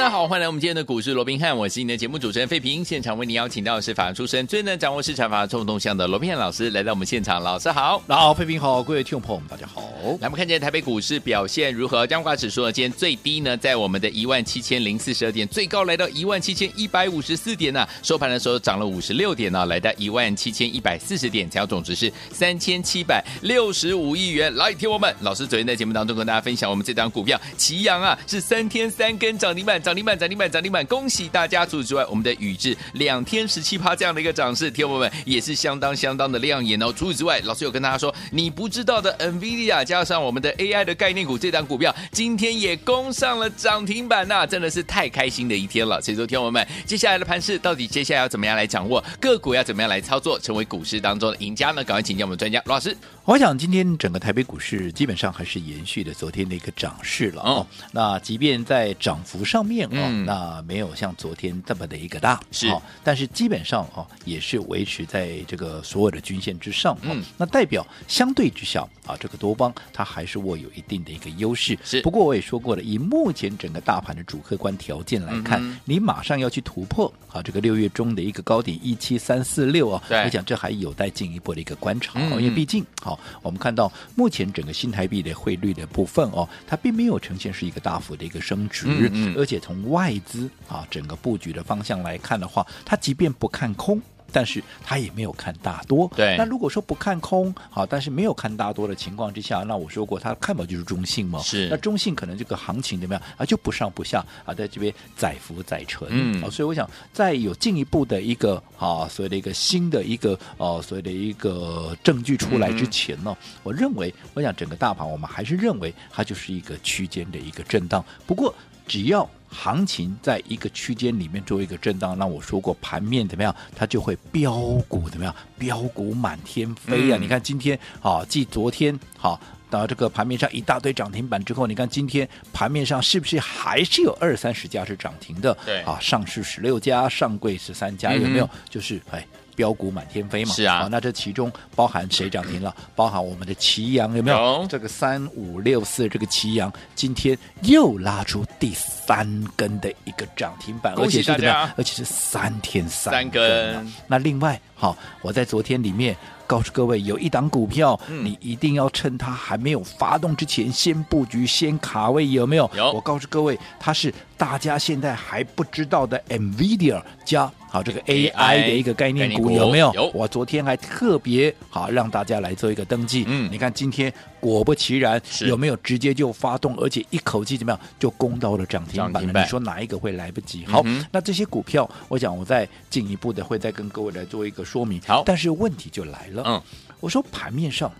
大家好，欢迎来我们今天的股市罗宾汉，我是你的节目主持人费平。现场为你邀请到的是法律出身、最能掌握市场法动动向的罗宾汉老师来到我们现场，老师好，那好，费平好，各位听众朋友们大家好。来，我们看见台北股市表现如何？加权指数呢？今天最低呢在我们的一万七千零四十二点，最高来到一万七千一百五十四点呢、啊。收盘的时候涨了五十六点呢、啊，来到一万七千一百四十点，成交总值是三千七百六十五亿元。来，听我们，老师昨天在节目当中跟大家分享，我们这张股票奇阳啊是三天三根涨停板，涨涨停板，涨停板，涨。停板，恭喜大家！除此之外，我们的宇智两天十七趴这样的一个涨势，听友们也是相当相当的亮眼哦。除此之外，老师有跟大家说，你不知道的 NVIDIA 加上我们的 AI 的概念股，这档股票今天也攻上了涨停板呐、真的是太开心的一天了。所以说，听友们，接下来的盘势到底接下来要怎么样来掌握个股，要怎么样来操作，成为股市当中的赢家呢？赶快请教我们专家罗老师。我想今天整个台北股市基本上还是延续了昨天的一个涨势了哦。那即便在涨幅上面哦，嗯、那没有像昨天这么的一个大是、哦，但是基本上哦也是维持在这个所有的均线之上。嗯、哦，那代表相对之下啊，这个多方它还是握有一定的一个优势。是，不过我也说过了，以目前整个大盘的主客观条件来看，嗯、你马上要去突破啊这个六月中的一个高点一七三四六啊，我想这还有待进一步的一个观察。嗯、因为毕竟好、哦，我们看到。目前整个新台币的汇率的部分哦，它并没有呈现是一个大幅的一个升值，嗯嗯，而且从外资啊整个布局的方向来看的话，它即便不看空。但是他也没有看大多，对。那如果说不看空，好，但是没有看大多的情况之下，那我说过，他看法就是中性嘛。是。那中性可能这个行情怎么样啊？就不上不下啊，在这边载浮载沉。嗯。啊，所以我想，在有进一步的一个啊，所谓的一个新的一个呃，所谓的一个证据出来之前呢，嗯、我认为，我想整个大盘我们还是认为它就是一个区间的一个震荡。不过，只要行情在一个区间里面做一个震荡，那我说过盘面怎么样，它就会飙股怎么样，飙股满天飞啊！嗯、你看今天啊，继昨天好到这个盘面上一大堆涨停板之后，你看今天盘面上是不是还是有二三十家是涨停的？对啊，上市十六家，上柜十三家，有没有？嗯、就是哎。飙股满天飞嘛，是啊，啊，那这其中包含谁涨停了？包含我们的奇阳有没有？有这个三五六四这个奇阳今天又拉出第三根的一个涨停板，而且是而且是三天三根，三根。那另外，好，我在昨天里面告诉各位，有一档股票，嗯、你一定要趁它还没有发动之前先布局、先卡位，有没有？有。我告诉各位，它是大家现在还不知道的 NVIDIA 加。好，这个 AI 的一个概念股有没有？有。我昨天还特别好让大家来做一个登记。嗯，你看今天果不其然，有没有直接就发动，而且一口气怎么样就攻到了涨停板？你说哪一个会来不及？好，嗯、那这些股票，我想我再进一步的会再跟各位来做一个说明。好，但是问题就来了。嗯，我说盘面上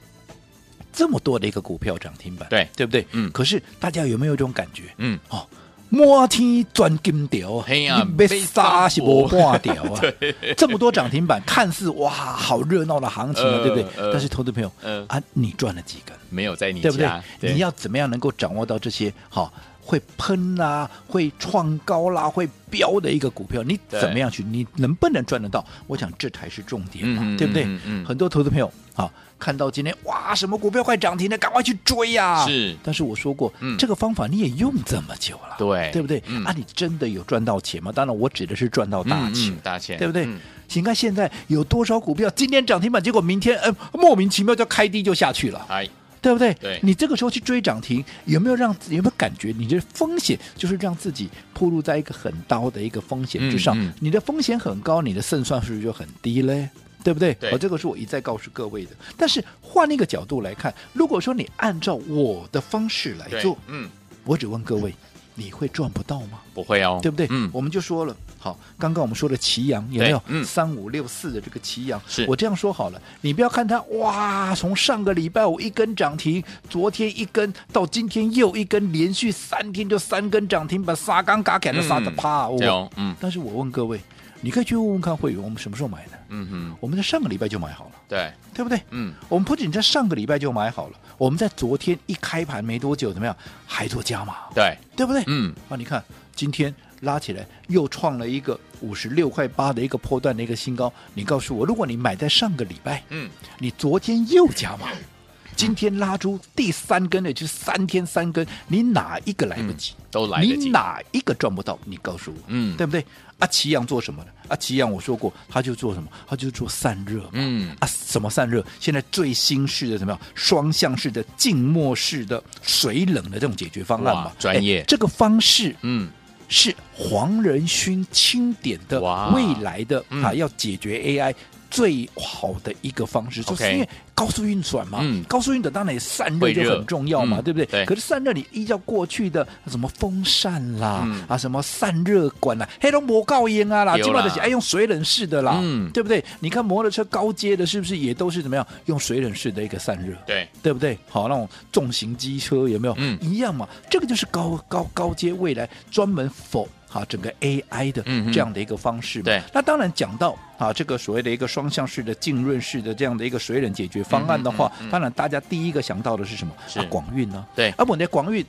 这么多的一个股票涨停板，对对不对？嗯。可是大家有没有一种感觉？嗯，哦。摸天钻金条，哎呀，被杀是无半条啊！对这么多涨停板，看似哇，好热闹的行情啊，呃、对不对？呃、但是，投资朋友，呃、啊，你赚了几根？没有在你家，对不对？对你要怎么样能够掌握到这些好会喷啦、啊、会创高啦、会飙的一个股票？你怎么样去？你能不能赚得到？我想这才是重点嘛，嗯、对不对？很多投资朋友啊。看到今天哇，什么股票快涨停了，赶快去追呀、啊！是，但是我说过，嗯、这个方法你也用这么久了，对对不对？嗯、啊，你真的有赚到钱吗？当然，我指的是赚到大钱，大钱，对不对？嗯、你看现在有多少股票今天涨停板，结果明天呃莫名其妙就开低就下去了，哎，对不对？对，你这个时候去追涨停，有没有让有没有感觉你的风险就是让自己暴露在一个很高的一个风险之上？嗯嗯、你的风险很高，你的胜算是不是就很低嘞？对不对？对，我这个是我一再告诉各位的。但是换一个角度来看，如果说你按照我的方式来做，嗯，我只问各位，你会赚不到吗？不会哦，对不对？嗯，我们就说了，好，刚刚我们说的奇阳有没有？嗯，三五六四的这个奇阳，是我这样说好了，你不要看它哇，从上个礼拜五一根涨停，昨天一根，到今天又一根，连续三天就三根涨停，把沙钢嘎砍的沙的趴，哦，嗯。但是我问各位。你可以去问问看会员，我们什么时候买的？嗯哼，我们在上个礼拜就买好了，对，对不对？嗯，我们不仅在上个礼拜就买好了，我们在昨天一开盘没多久，怎么样？还做加码，对，对不对？嗯，啊，你看今天拉起来又创了一个五十六块八的一个破段的一个新高。你告诉我，如果你买在上个礼拜，嗯，你昨天又加码，今天拉出第三根的，就是三天三根，你哪一个来不及？嗯、都来得及。你哪一个赚不到？你告诉我，嗯，对不对？啊，奇阳做什么呢？啊，奇阳我说过，他就做什么？他就做散热。嗯，啊，什么散热？现在最新式的什么样？双向式的静默式的水冷的这种解决方案嘛，专业。这个方式，嗯，是黄仁勋钦点的未来的啊，要解决 AI。最好的一个方式，就是因为高速运转嘛，嗯、高速运转当然也散热就很重要嘛，嗯、对不对？对。可是散热你依照过去的什么风扇啦，嗯、啊什么散热管啦，黑龙魔告烟啊啦，基本上都是爱用水冷式的啦，嗯，对不对？你看摩托车高阶的，是不是也都是怎么样用水冷式的一个散热？对，对不对？好，那种重型机车有没有？嗯，一样嘛。这个就是高高高阶未来专门 for。好，整个 AI 的这样的一个方式嘛，对，那当然讲到啊，这个所谓的一个双向式的浸润式的这样的一个水冷解决方案的话，当然大家第一个想到的是什么？是广运呢？对，啊，我的广运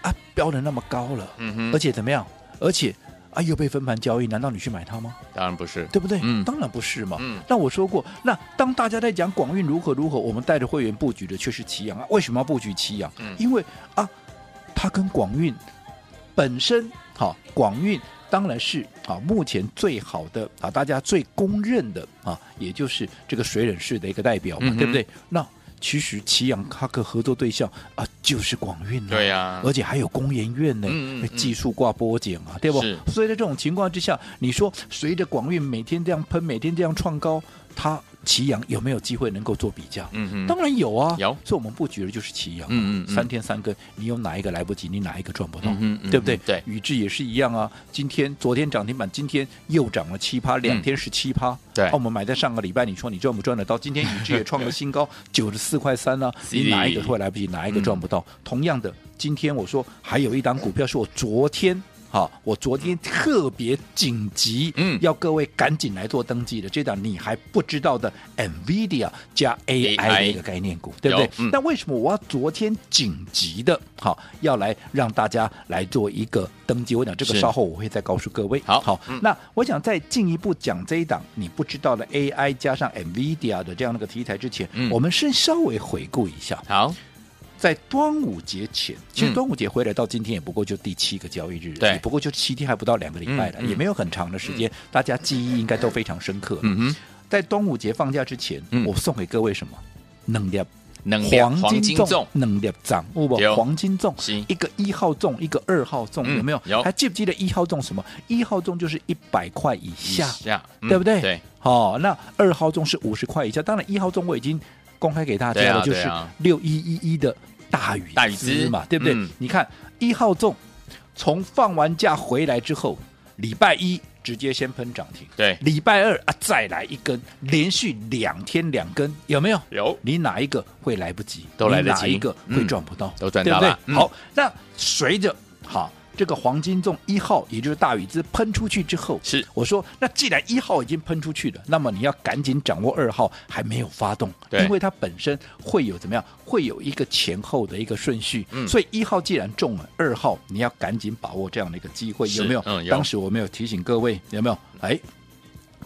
啊，标的那么高了，嗯哼，而且怎么样？而且啊，又被分盘交易，难道你去买它吗？当然不是，对不对？嗯，当然不是嘛。嗯，那我说过，那当大家在讲广运如何如何，我们带着会员布局的却是奇阳啊。为什么要布局奇阳？嗯，因为啊，它跟广运本身好，广运。当然是啊，目前最好的啊，大家最公认的啊，也就是这个水冷式的一个代表嘛，嗯、对不对？那其实奇阳哈克合作对象啊，就是广运对呀、啊，而且还有工研院呢，嗯嗯嗯技术挂波剪啊，对不？所以在这种情况之下，你说随着广运每天这样喷，每天这样创高，它。奇阳有没有机会能够做比较？嗯嗯，当然有啊，有。所以我们布局的就是奇阳。嗯嗯，三天三更，你有哪一个来不及？你哪一个赚不到？嗯嗯，对不对？对。宇智也是一样啊，今天、昨天涨停板，今天又涨了七趴，两天十七趴。对。我们买在上个礼拜，你说你赚不赚得到？今天宇智也创了新高，九十四块三呢。你哪一个会来不及？哪一个赚不到？同样的，今天我说还有一档股票是我昨天。好，我昨天特别紧急，嗯，要各位赶紧来做登记的，这档你还不知道的 NVIDIA 加 AI 的一个概念股，对不对？那、嗯、为什么我要昨天紧急的，好，要来让大家来做一个登记？我讲这个稍后我会再告诉各位。好，好，嗯、那我想再进一步讲这一档你不知道的 AI 加上 NVIDIA 的这样的一个题材之前，嗯、我们先稍微回顾一下。好。在端午节前，其实端午节回来到今天也不过就第七个交易日，对、嗯，不过就七天，还不到两个礼拜了，也没有很长的时间，嗯、大家记忆应该都非常深刻。嗯哼，在端午节放假之前，嗯、我送给各位什么？能量，能量，黄金粽，能量涨，不不，黄金粽，一个一号粽，一个二号粽，有没有？有，还记不记得一号粽什么？一号粽就是一百块以下，对不对？对，好，那二号粽是五十块以下。当然，一号粽我已经公开给大家了，就是六一一一的。大禹大禹资嘛，对不对？嗯、你看一号粽从放完假回来之后，礼拜一直接先喷涨停，对，礼拜二啊再来一根，连续两天两根，有没有？有。你哪一个会来不及？都来得及。哪一个会赚不到？嗯、都赚到了。对不对？好，那随着好。这个黄金粽一号，也就是大禹资喷出去之后，是我说，那既然一号已经喷出去了，那么你要赶紧掌握二号还没有发动，对因为它本身会有怎么样，会有一个前后的一个顺序，嗯、所以一号既然中了，二号你要赶紧把握这样的一个机会，有没有？嗯、有当时我没有提醒各位，有没有？哎，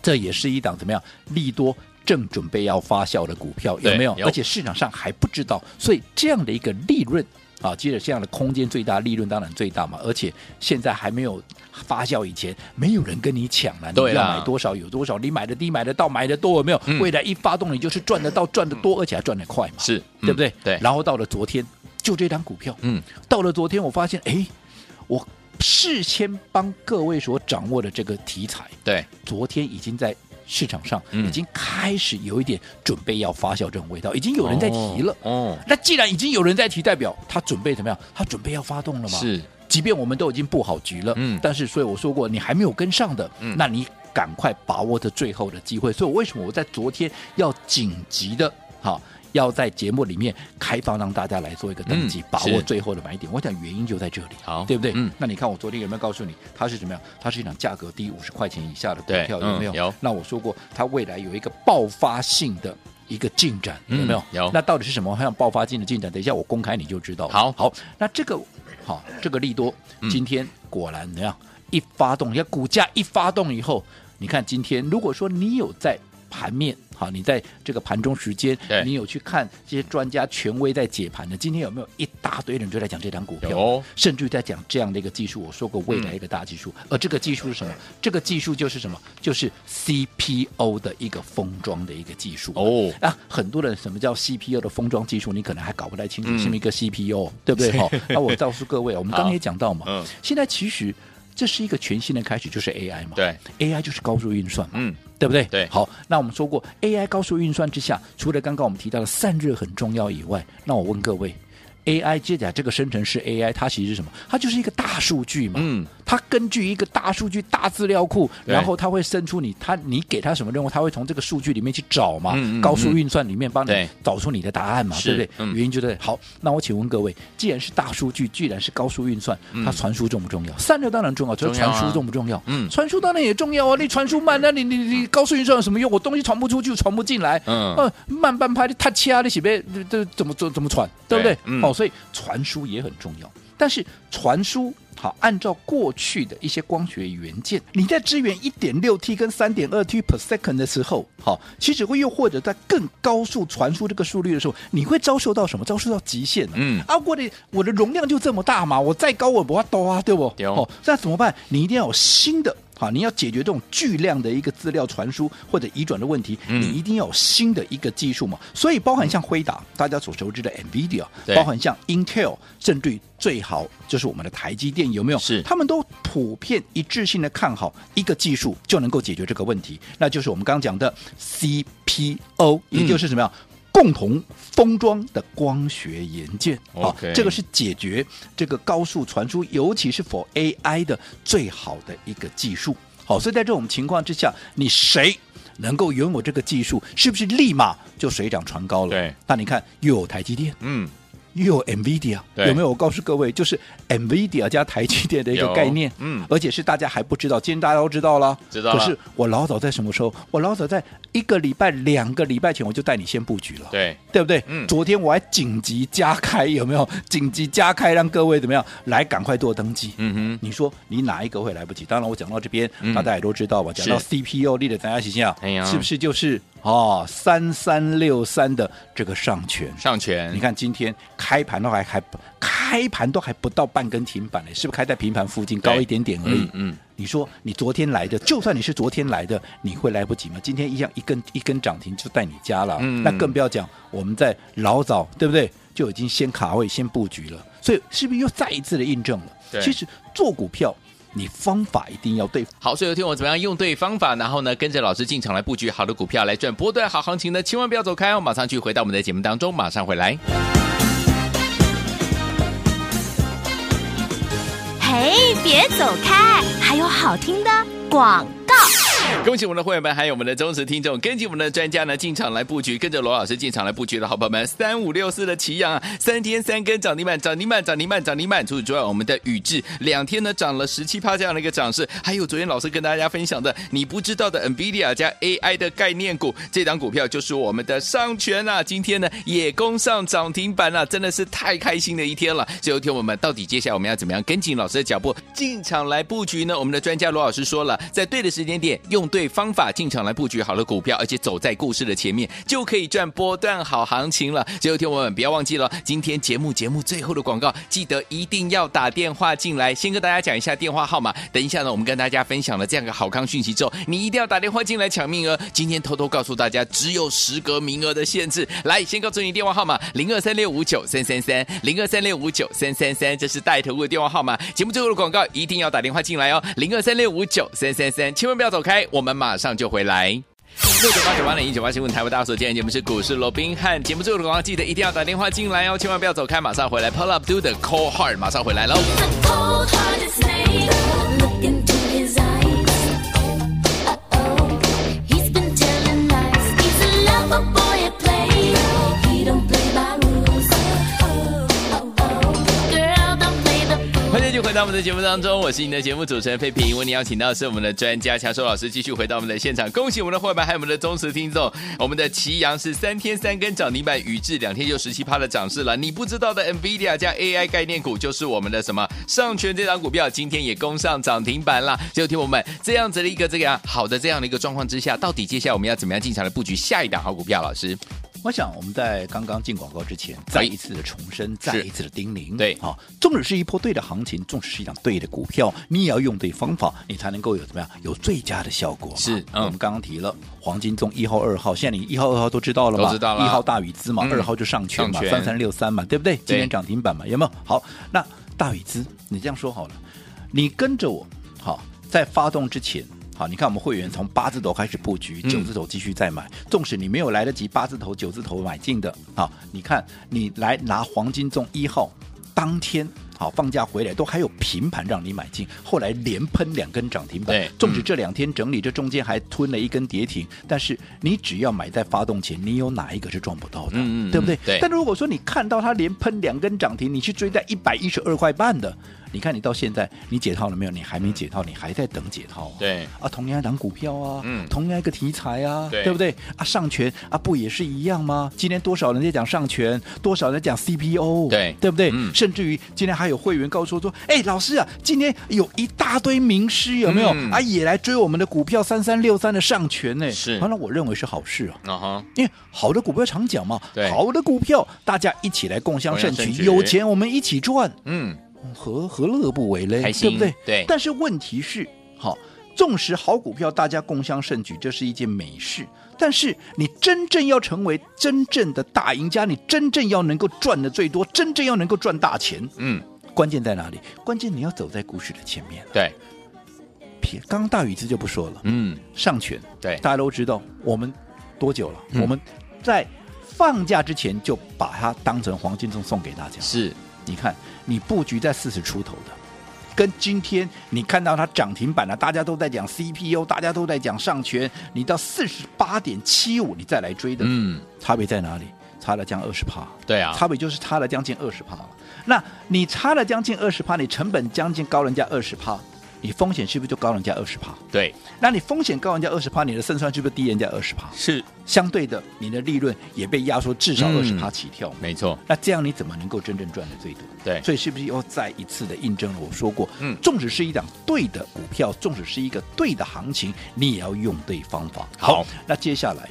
这也是一档怎么样利多正准备要发酵的股票，有没有？有而且市场上还不知道，所以这样的一个利润。啊，接着这样的空间最大，利润当然最大嘛。而且现在还没有发酵以前，没有人跟你抢了。你要买多少有多少，你买的低买的到，买的多有没有？嗯、未来一发动，你就是赚得到，赚得多，而且还赚得快嘛。是，对不对？对。然后到了昨天，就这张股票，嗯，到了昨天，我发现，哎，我事先帮各位所掌握的这个题材，对，昨天已经在。市场上已经开始有一点准备要发酵这种味道，已经有人在提了。哦，那既然已经有人在提，代表他准备怎么样？他准备要发动了吗？是，即便我们都已经布好局了，嗯，但是所以我说过，你还没有跟上的，嗯，那你赶快把握着最后的机会。所以为什么我在昨天要紧急的，好，要在节目里面开放让大家来做一个登记，嗯、把握最后的买点。我想原因就在这里，好，对不对？嗯，那你看我昨天有没有告诉你，它是怎么样？它是一场价格低五十块钱以下的股票，有没有？嗯、有。那我说过，它未来有一个爆发性的一个进展，有没有？嗯、有。那到底是什么？像爆发性的进展？等一下我公开你就知道了。好，好，那这个好，这个利多今天果然怎么样？嗯一发动，你看股价一发动以后，你看今天，如果说你有在盘面，好，你在这个盘中时间，你有去看这些专家权威在解盘的，今天有没有一大堆人就在讲这张股票，甚至于在讲这样的一个技术？我说过未来一个大技术，嗯、而这个技术是什么？这个技术就是什么？就是 CPO 的一个封装的一个技术哦。啊，很多人什么叫 CPO 的封装技术，你可能还搞不太清楚，是一个 CPO，、嗯、对不对？好，那我告诉各位，我们刚刚也讲到嘛，嗯，现在其实。这是一个全新的开始，就是 AI 嘛？对，AI 就是高速运算嘛，嗯，对不对？对。好，那我们说过，AI 高速运算之下，除了刚刚我们提到的散热很重要以外，那我问各位。AI 接下来这个生成式 AI，它其实是什么？它就是一个大数据嘛。嗯。它根据一个大数据大资料库，然后它会生出你，它你给它什么任务，它会从这个数据里面去找嘛。嗯，嗯，嗯。高速运算里面帮你找出你的答案嘛，对，对不对？嗯。原因就在好。那我请问各位，既然是大数据，既然是高速运算，它传输重不重要？散热当然重要，就是传输重不重要？嗯。传输当然也重要啊！你传输慢，那你你你高速运算有什么用？我东西传不出去，传不进来。嗯。呃，慢半拍的太掐，你是不是这怎么怎怎么传？对不对？嗯。哦，所以传输。也很重要，但是传输好，按照过去的一些光学元件，你在支援一点六 T 跟三点二 T per second 的时候，好，其实会又或者在更高速传输这个速率的时候，你会遭受到什么？遭受到极限啊？嗯，啊，我的我的容量就这么大嘛，我再高我不要多啊，对不？对哦，那怎么办？你一定要有新的。好，你要解决这种巨量的一个资料传输或者移转的问题，嗯、你一定要有新的一个技术嘛。所以，包含像辉达，嗯、大家所熟知的 NVIDIA，包含像 Intel，甚至最好就是我们的台积电，有没有？是，他们都普遍一致性的看好一个技术就能够解决这个问题，那就是我们刚刚讲的 CPO，也就是什么样？嗯共同封装的光学元件，好，Okay. 这个是解决这个高速传输，尤其是 for AI 的最好的一个技术。好，所以在这种情况之下，你谁能够拥有这个技术，是不是立马就水涨船高了？对，那你看又有台积电，嗯。又有 NVIDIA，有没有？我告诉各位，就是 NVIDIA 加台积电的一个概念，嗯，而且是大家还不知道，今天大家都知道了，知道。可是我老早在什么时候？我老早在一个礼拜、两个礼拜前，我就带你先布局了，对，对不对？嗯。昨天我还紧急加开，有没有？紧急加开，让各位怎么样来赶快做登记？嗯哼。你说你哪一个会来不及？当然，我讲到这边，大家也都知道吧？讲到 CPU，你得大家想想，是不是就是？哦，三三六三的这个上权，上权，你看今天开盘都还还开盘都还不到半根停板呢，是不是开在平盘附近高一点点而已？嗯，嗯，你说你昨天来的，就算你是昨天来的，你会来不及吗？今天一样一根一根涨停就在你家了，嗯，那更不要讲我们在老早对不对就已经先卡位先布局了，所以是不是又再一次的印证了？其实做股票。你方法一定要对，好，所以有听我怎么样用对方法，然后呢，跟着老师进场来布局好的股票来赚波段好行情呢？千万不要走开哦，马上去回到我们的节目当中，马上回来。嘿，别走开，还有好听的广告。恭喜我们的会员们，还有我们的忠实听众，跟紧我们的专家呢进场来布局，跟着罗老师进场来布局的好朋友们，三五六四的奇阳啊，三天三根涨停板，涨停板，涨停板，涨停板。除此之外，我们的宇智两天呢涨了十七趴这样的一个涨势，还有昨天老师跟大家分享的你不知道的 NVIDIA 加 AI 的概念股，这档股票就是我们的上权啊，今天呢也攻上涨停板了，真的是太开心的一天了。最后听我们到底接下来我们要怎么样跟紧老师的脚步进场来布局呢？我们的专家罗老师说了，在对的时间点用对。对方法进场来布局好的股票，而且走在故事的前面，就可以赚波段好行情了。最后听我们不要忘记了，今天节目节目最后的广告，记得一定要打电话进来。先跟大家讲一下电话号码，等一下呢，我们跟大家分享了这样个好康讯息之后，你一定要打电话进来抢名额。今天偷偷告诉大家，只有十个名额的限制。来，先告诉你电话号码：零二三六五九三三三，零二三六五九三三三，这是带头的电话号码。节目最后的广告一定要打电话进来哦，零二三六五九三三三，千万不要走开，我们。马上就回来，六九八九八零一九八新闻台为大家所见，节目是股市罗宾汉，节目最后的广告记得一定要打电话进来哦，千万不要走开，马上回来，Pull up do the cold heart，马上回来喽。到我们的节目当中，我是您的节目主持人费平。为您邀请到的是我们的专家强硕老师，继续回到我们的现场。恭喜我们的会员还有我们的忠实听众，我们的奇阳是三天三根涨停板，宇智两天就十七趴的涨势了。你不知道的 NVIDIA 加 AI 概念股，就是我们的什么上全这档股票，今天也攻上涨停板了。就听我们这样子的一个这个样好的这样的一个状况之下，到底接下来我们要怎么样进场来布局下一档好股票？老师。我想我们在刚刚进广告之前，再一次的重申，再一次的叮咛，对，好，纵使是一波对的行情，纵使是一档对的股票，你也要用对方法，你才能够有怎么样有最佳的效果。是，嗯、我们刚刚提了黄金中一号、二号，现在你一号、二号都知道了吧？知道了。一号大宇资嘛，嗯、二号就上权嘛，三三六三嘛，对不对？今天涨停板嘛，有没有？好，那大宇资，你这样说好了，你跟着我，好，在发动之前。好，你看我们会员从八字头开始布局，九字头继续再买。纵使你没有来得及八字头、九字头买进的，好，你看你来拿黄金中一号，当天好放假回来都还有平盘让你买进，后来连喷两根涨停板。对，纵使这两天整理，这中间还吞了一根跌停，但是你只要买在发动前，你有哪一个是赚不到的？嗯，对不对？对。但如果说你看到它连喷两根涨停，你去追在一百一十二块半的。你看，你到现在你解套了没有？你还没解套，你还在等解套。对啊，同样一档股票啊，嗯，同样一个题材啊，对，对不对？啊，上权啊，不也是一样吗？今天多少人在讲上权，多少人讲 CPO，对，对不对？嗯，甚至于今天还有会员告诉我说：“哎，老师啊，今天有一大堆名师有没有、嗯、啊？也来追我们的股票三三六三的上权呢？”是，啊，那我认为是好事啊。啊哈，因为好的股票常讲嘛，对，好的股票大家一起来共享盛举，有钱我们一起赚。嗯。何何乐不为嘞？对不对？对。但是问题是，好，纵使好股票大家共襄盛举，这是一件美事。但是你真正要成为真正的大赢家，你真正要能够赚的最多，真正要能够赚大钱，嗯，关键在哪里？关键你要走在股市的前面。对。撇刚刚大宇资就不说了，嗯，上权，对，大家都知道，我们多久了？嗯、我们在放假之前就把它当成黄金粽送给大家。是。你看，你布局在四十出头的，跟今天你看到它涨停板了，大家都在讲 CPU，大家都在讲上权，你到四十八点七五，你再来追的，嗯，差别在哪里？差了将二十趴，对啊，差别就是差了将近二十趴了。那你差了将近二十趴，你成本将近高人家二十趴。你风险是不是就高人家二十趴？对，那你风险高人家二十趴，你的胜算是不是低人家二十趴？是，相对的，你的利润也被压缩至少二十趴起跳。没错，那这样你怎么能够真正赚的最多？对，所以是不是又再一次的印证了我说过，嗯，纵使是一档对的股票，纵使是一个对的行情，你也要用对方法。好，好，那接下来。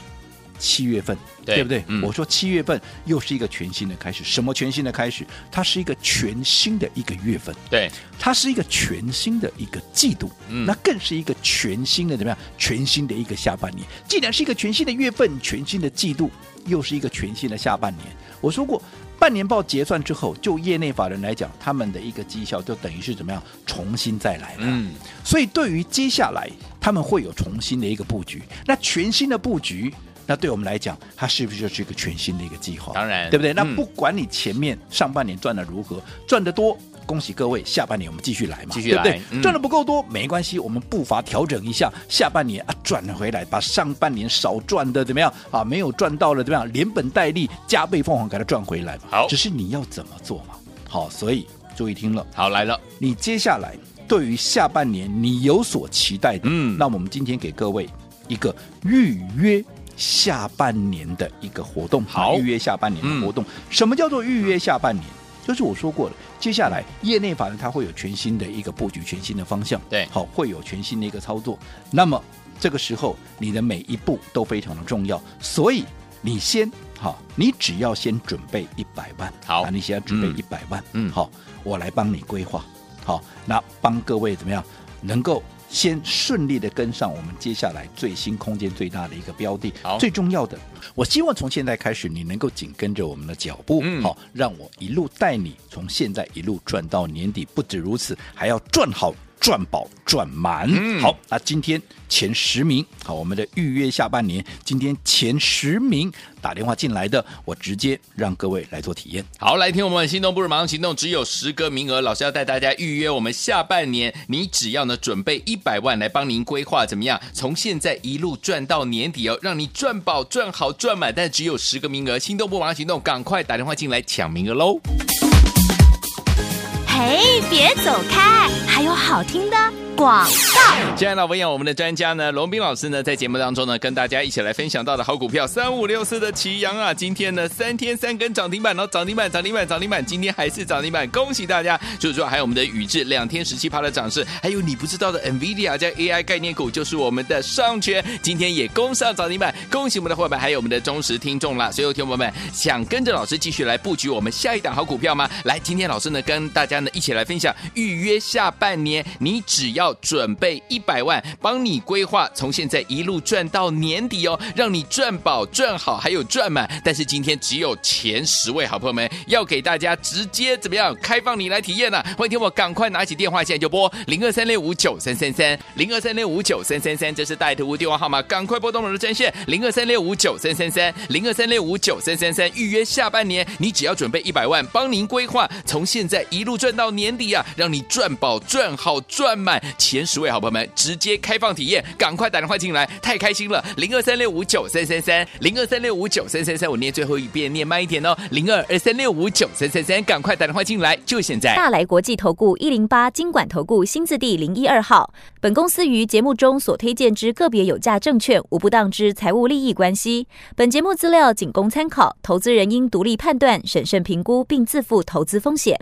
七月份，对，对不对？嗯，我说七月份又是一个全新的开始。什么全新的开始？它是一个全新的一个月份，对，它是一个全新的一个季度，嗯，那更是一个全新的怎么样？全新的一个下半年。既然是一个全新的月份，全新的季度，又是一个全新的下半年。我说过，半年报结算之后，就业内法人来讲，他们的一个绩效就等于是怎么样？重新再来了。嗯，所以对于接下来他们会有重新的一个布局。那全新的布局。那对我们来讲，它是不是就是一个全新的一个计划？当然，对不对？嗯、那不管你前面上半年赚的如何，赚得多，恭喜各位，下半年我们继续来嘛，继续来，对不对？嗯、赚的不够多没关系，我们步伐调整一下，下半年啊赚回来，把上半年少赚的怎么样啊？没有赚到了怎么样？连本带利，加倍奉还给它赚回来嘛。好，只是你要怎么做嘛？好，所以注意听了，好来了，你接下来对于下半年你有所期待的，嗯，那我们今天给各位一个预约。下半年的一个活动，好，预约下半年的活动。嗯、什么叫做预约下半年？就是我说过了，接下来业内法人他会有全新的一个布局，全新的方向，对，好，会有全新的一个操作。那么这个时候，你的每一步都非常的重要，所以你先好，你只要先准备一百万，好，啊、你先要准备一百万，嗯，好，我来帮你规划，好，那帮各位怎么样？能够。先顺利的跟上我们接下来最新空间最大的一个标的，好，最重要的，我希望从现在开始你能够紧跟着我们的脚步，嗯，好，让我一路带你从现在一路赚到年底，不止如此，还要赚好。赚饱赚满，嗯、好，那今天前十名，好，我们的预约下半年，今天前十名打电话进来的，我直接让各位来做体验。好，来听我们心动不如马上行动，只有十个名额，老师要带大家预约我们下半年，你只要呢准备一百万来帮您规划，怎么样？从现在一路赚到年底哦，让你赚饱赚好赚满，但只有十个名额，心动不如马上行动，赶快打电话进来抢名额喽！嘿，别走开，还有好听的。广告，亲爱的朋友，我们的专家呢，龙斌老师呢，在节目当中呢，跟大家一起来分享到的好股票三五六四的奇阳啊，今天呢三天三根涨停板，然后涨停板涨停板涨停板，今天还是涨停板，恭喜大家！就是说，还有我们的宇智两天十七趴的涨势，还有你不知道的 NVIDIA 加 AI 概念股，就是我们的上诠，今天也攻上涨停板，恭喜我们的伙伴，还有我们的忠实听众啦！所有听友们，想跟着老师继续来布局我们下一档好股票吗？来，今天老师呢跟大家呢一起来分享，预约下半半年，你只要。准备一百万，帮你规划，从现在一路赚到年底哦，让你赚饱赚好，还有赚满。但是今天只有前十位好朋友们要给大家直接怎么样开放你来体验呢、欢迎听我赶快拿起电话，现在就拨零二三六五九三三三零二三六五九三三三，这是带图电话号码，赶快拨动我的专线零二三六五九三三三零二三六五九三三三，预约下半年，你只要准备一百万，帮您规划，从现在一路赚到年底啊，让你赚饱赚好赚满。前十位好朋友们直接开放体验，赶快打电话进来，太开心了！零二三六五九三三三，零二三六五九三三三，我念最后一遍，念慢一点哦，零二二三六五九三三三，赶快打电话进来，就现在！大来国际投顾一零八金管投顾新字第零一二号，本公司于节目中所推荐之个别有价证券，无不当之财务利益关系。本节目资料仅供参考，投资人应独立判断、审慎评估，并自负投资风险。